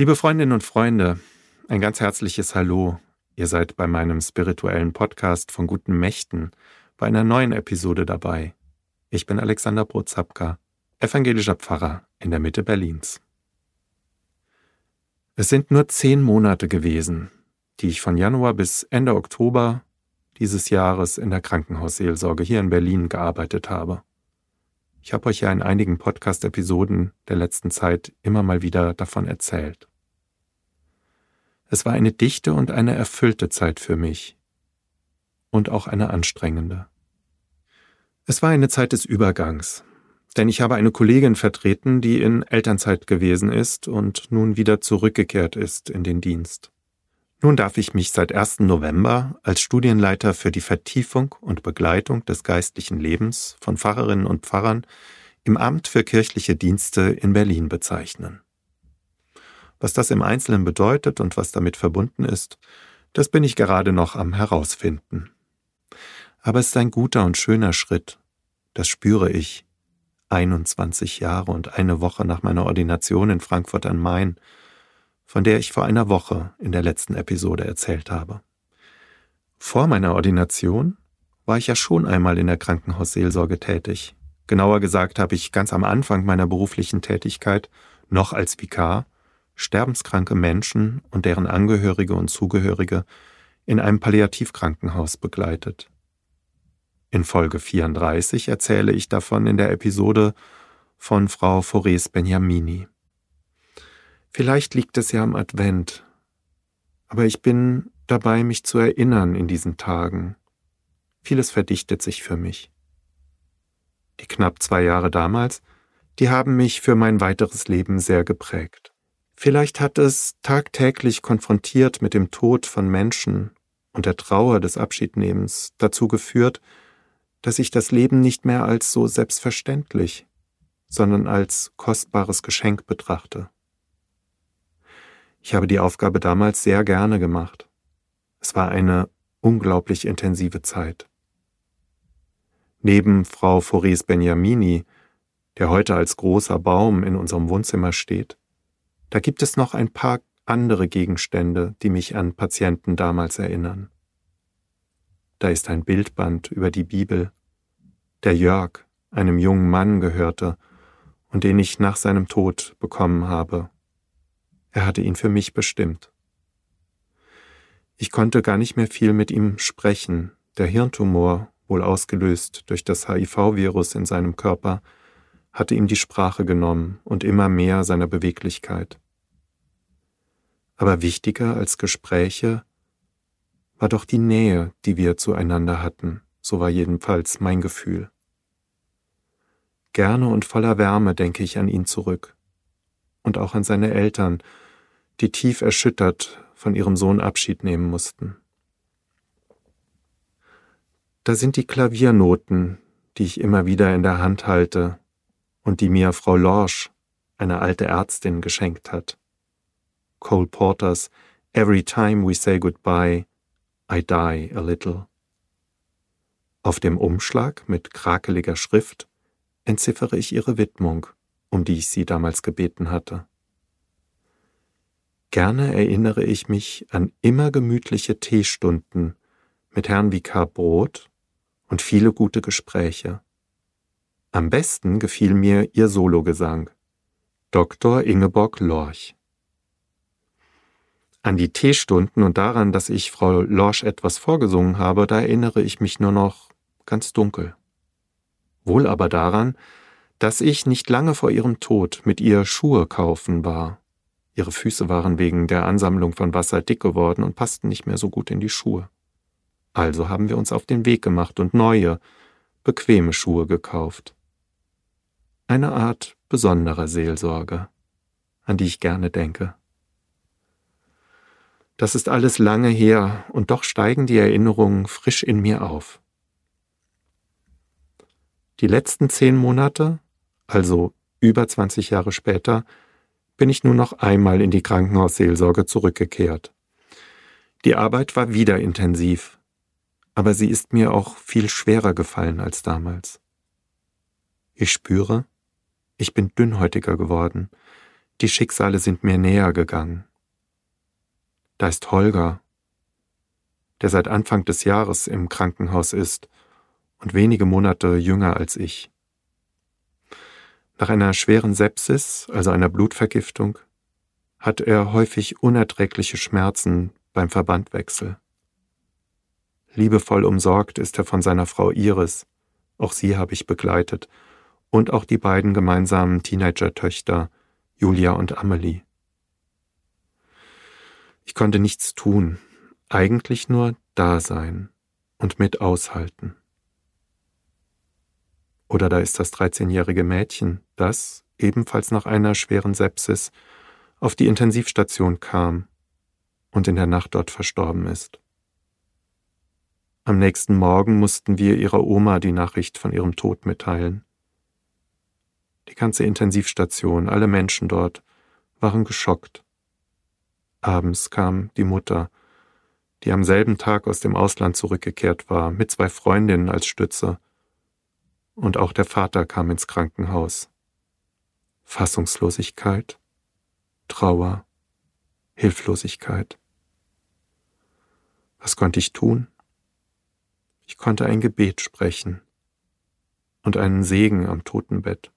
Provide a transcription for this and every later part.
Liebe Freundinnen und Freunde, ein ganz herzliches Hallo. Ihr seid bei meinem spirituellen Podcast von guten Mächten bei einer neuen Episode dabei. Ich bin Alexander Brotzapka, evangelischer Pfarrer in der Mitte Berlins. Es sind nur zehn Monate gewesen, die ich von Januar bis Ende Oktober dieses Jahres in der Krankenhausseelsorge hier in Berlin gearbeitet habe. Ich habe euch ja in einigen Podcast-Episoden der letzten Zeit immer mal wieder davon erzählt. Es war eine dichte und eine erfüllte Zeit für mich und auch eine anstrengende. Es war eine Zeit des Übergangs, denn ich habe eine Kollegin vertreten, die in Elternzeit gewesen ist und nun wieder zurückgekehrt ist in den Dienst. Nun darf ich mich seit 1. November als Studienleiter für die Vertiefung und Begleitung des geistlichen Lebens von Pfarrerinnen und Pfarrern im Amt für kirchliche Dienste in Berlin bezeichnen. Was das im Einzelnen bedeutet und was damit verbunden ist, das bin ich gerade noch am herausfinden. Aber es ist ein guter und schöner Schritt, das spüre ich, 21 Jahre und eine Woche nach meiner Ordination in Frankfurt am Main, von der ich vor einer Woche in der letzten Episode erzählt habe. Vor meiner Ordination war ich ja schon einmal in der Krankenhausseelsorge tätig. Genauer gesagt habe ich ganz am Anfang meiner beruflichen Tätigkeit, noch als Vikar, sterbenskranke Menschen und deren Angehörige und Zugehörige in einem Palliativkrankenhaus begleitet. In Folge 34 erzähle ich davon in der Episode von Frau Fores Beniamini. Vielleicht liegt es ja am Advent, aber ich bin dabei, mich zu erinnern in diesen Tagen. Vieles verdichtet sich für mich. Die knapp zwei Jahre damals, die haben mich für mein weiteres Leben sehr geprägt. Vielleicht hat es tagtäglich konfrontiert mit dem Tod von Menschen und der Trauer des Abschiednehmens dazu geführt, dass ich das Leben nicht mehr als so selbstverständlich, sondern als kostbares Geschenk betrachte. Ich habe die Aufgabe damals sehr gerne gemacht. Es war eine unglaublich intensive Zeit. Neben Frau Fores Beniamini, der heute als großer Baum in unserem Wohnzimmer steht, da gibt es noch ein paar andere Gegenstände, die mich an Patienten damals erinnern. Da ist ein Bildband über die Bibel, der Jörg, einem jungen Mann, gehörte und den ich nach seinem Tod bekommen habe er hatte ihn für mich bestimmt. Ich konnte gar nicht mehr viel mit ihm sprechen. Der Hirntumor, wohl ausgelöst durch das HIV-Virus in seinem Körper, hatte ihm die Sprache genommen und immer mehr seiner Beweglichkeit. Aber wichtiger als Gespräche war doch die Nähe, die wir zueinander hatten, so war jedenfalls mein Gefühl. Gerne und voller Wärme denke ich an ihn zurück und auch an seine Eltern, die tief erschüttert von ihrem Sohn Abschied nehmen mussten. Da sind die Klaviernoten, die ich immer wieder in der Hand halte und die mir Frau Lorsch, eine alte Ärztin, geschenkt hat. Cole Porters Every time we say goodbye, I die a little. Auf dem Umschlag mit krakeliger Schrift entziffere ich ihre Widmung um die ich sie damals gebeten hatte. Gerne erinnere ich mich an immer gemütliche Teestunden mit Herrn Vikar Brot und viele gute Gespräche. Am besten gefiel mir ihr Sologesang, Dr. Ingeborg Lorch. An die Teestunden und daran, dass ich Frau Lorch etwas vorgesungen habe, da erinnere ich mich nur noch ganz dunkel. Wohl aber daran, dass ich nicht lange vor ihrem Tod mit ihr Schuhe kaufen war. Ihre Füße waren wegen der Ansammlung von Wasser dick geworden und passten nicht mehr so gut in die Schuhe. Also haben wir uns auf den Weg gemacht und neue, bequeme Schuhe gekauft. Eine Art besonderer Seelsorge, an die ich gerne denke. Das ist alles lange her, und doch steigen die Erinnerungen frisch in mir auf. Die letzten zehn Monate also über 20 Jahre später, bin ich nur noch einmal in die Krankenhausseelsorge zurückgekehrt. Die Arbeit war wieder intensiv, aber sie ist mir auch viel schwerer gefallen als damals. Ich spüre, ich bin dünnhäutiger geworden, Die Schicksale sind mir näher gegangen. Da ist Holger, der seit Anfang des Jahres im Krankenhaus ist und wenige Monate jünger als ich. Nach einer schweren Sepsis, also einer Blutvergiftung, hat er häufig unerträgliche Schmerzen beim Verbandwechsel. Liebevoll umsorgt ist er von seiner Frau Iris, auch sie habe ich begleitet, und auch die beiden gemeinsamen Teenager-Töchter Julia und Amelie. Ich konnte nichts tun, eigentlich nur da sein und mit aushalten. Oder da ist das 13-jährige Mädchen, das, ebenfalls nach einer schweren Sepsis, auf die Intensivstation kam und in der Nacht dort verstorben ist. Am nächsten Morgen mussten wir ihrer Oma die Nachricht von ihrem Tod mitteilen. Die ganze Intensivstation, alle Menschen dort waren geschockt. Abends kam die Mutter, die am selben Tag aus dem Ausland zurückgekehrt war, mit zwei Freundinnen als Stütze. Und auch der Vater kam ins Krankenhaus. Fassungslosigkeit, Trauer, Hilflosigkeit. Was konnte ich tun? Ich konnte ein Gebet sprechen und einen Segen am Totenbett.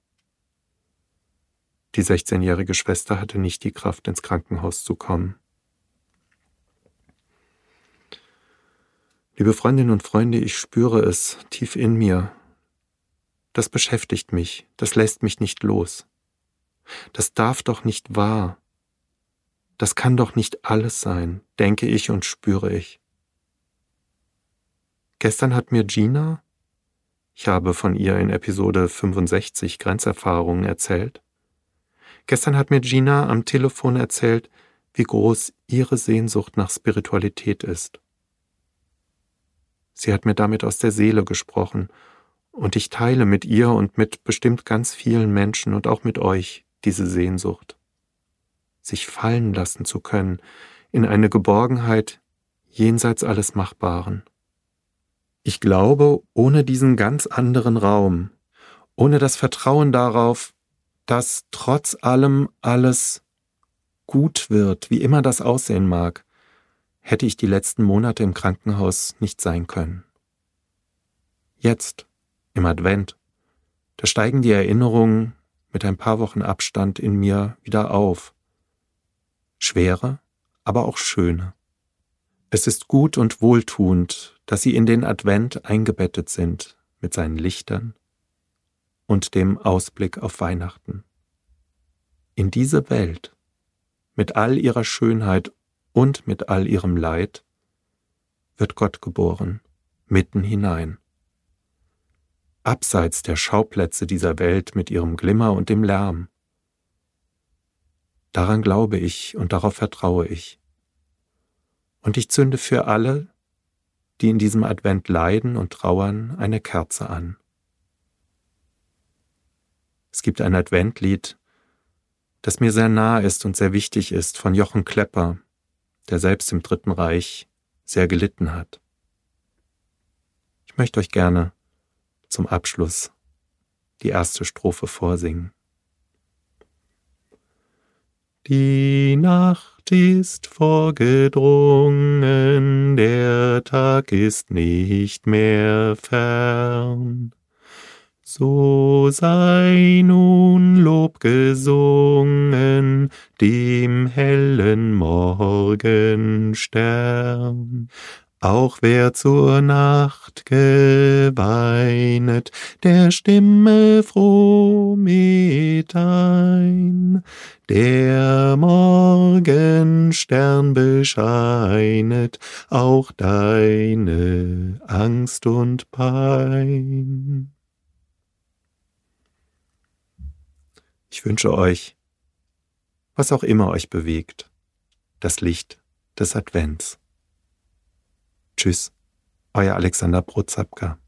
Die 16-jährige Schwester hatte nicht die Kraft, ins Krankenhaus zu kommen. Liebe Freundinnen und Freunde, ich spüre es tief in mir. Das beschäftigt mich, das lässt mich nicht los. Das darf doch nicht wahr. Das kann doch nicht alles sein, denke ich und spüre ich. Gestern hat mir Gina, ich habe von ihr in Episode 65 Grenzerfahrungen erzählt, Gestern hat mir Gina am Telefon erzählt, wie groß ihre Sehnsucht nach Spiritualität ist. Sie hat mir damit aus der Seele gesprochen, und ich teile mit ihr und mit bestimmt ganz vielen Menschen und auch mit euch diese Sehnsucht. Sich fallen lassen zu können in eine Geborgenheit jenseits alles Machbaren. Ich glaube, ohne diesen ganz anderen Raum, ohne das Vertrauen darauf, dass trotz allem alles gut wird, wie immer das aussehen mag, hätte ich die letzten Monate im Krankenhaus nicht sein können. Jetzt, im Advent, da steigen die Erinnerungen mit ein paar Wochen Abstand in mir wieder auf. Schwere, aber auch schöne. Es ist gut und wohltuend, dass sie in den Advent eingebettet sind mit seinen Lichtern, und dem Ausblick auf Weihnachten. In diese Welt, mit all ihrer Schönheit und mit all ihrem Leid, wird Gott geboren, mitten hinein. Abseits der Schauplätze dieser Welt mit ihrem Glimmer und dem Lärm. Daran glaube ich und darauf vertraue ich. Und ich zünde für alle, die in diesem Advent leiden und trauern, eine Kerze an. Gibt ein Adventlied, das mir sehr nah ist und sehr wichtig ist, von Jochen Klepper, der selbst im Dritten Reich sehr gelitten hat. Ich möchte euch gerne zum Abschluss die erste Strophe vorsingen. Die Nacht ist vorgedrungen, der Tag ist nicht mehr fern. So sei nun Lob gesungen dem hellen Morgenstern. Auch wer zur Nacht geweinet, der Stimme froh mit ein. Der Morgenstern bescheinet auch deine Angst und Pein. Ich wünsche euch, was auch immer euch bewegt, das Licht des Advents. Tschüss, euer Alexander Brozapka.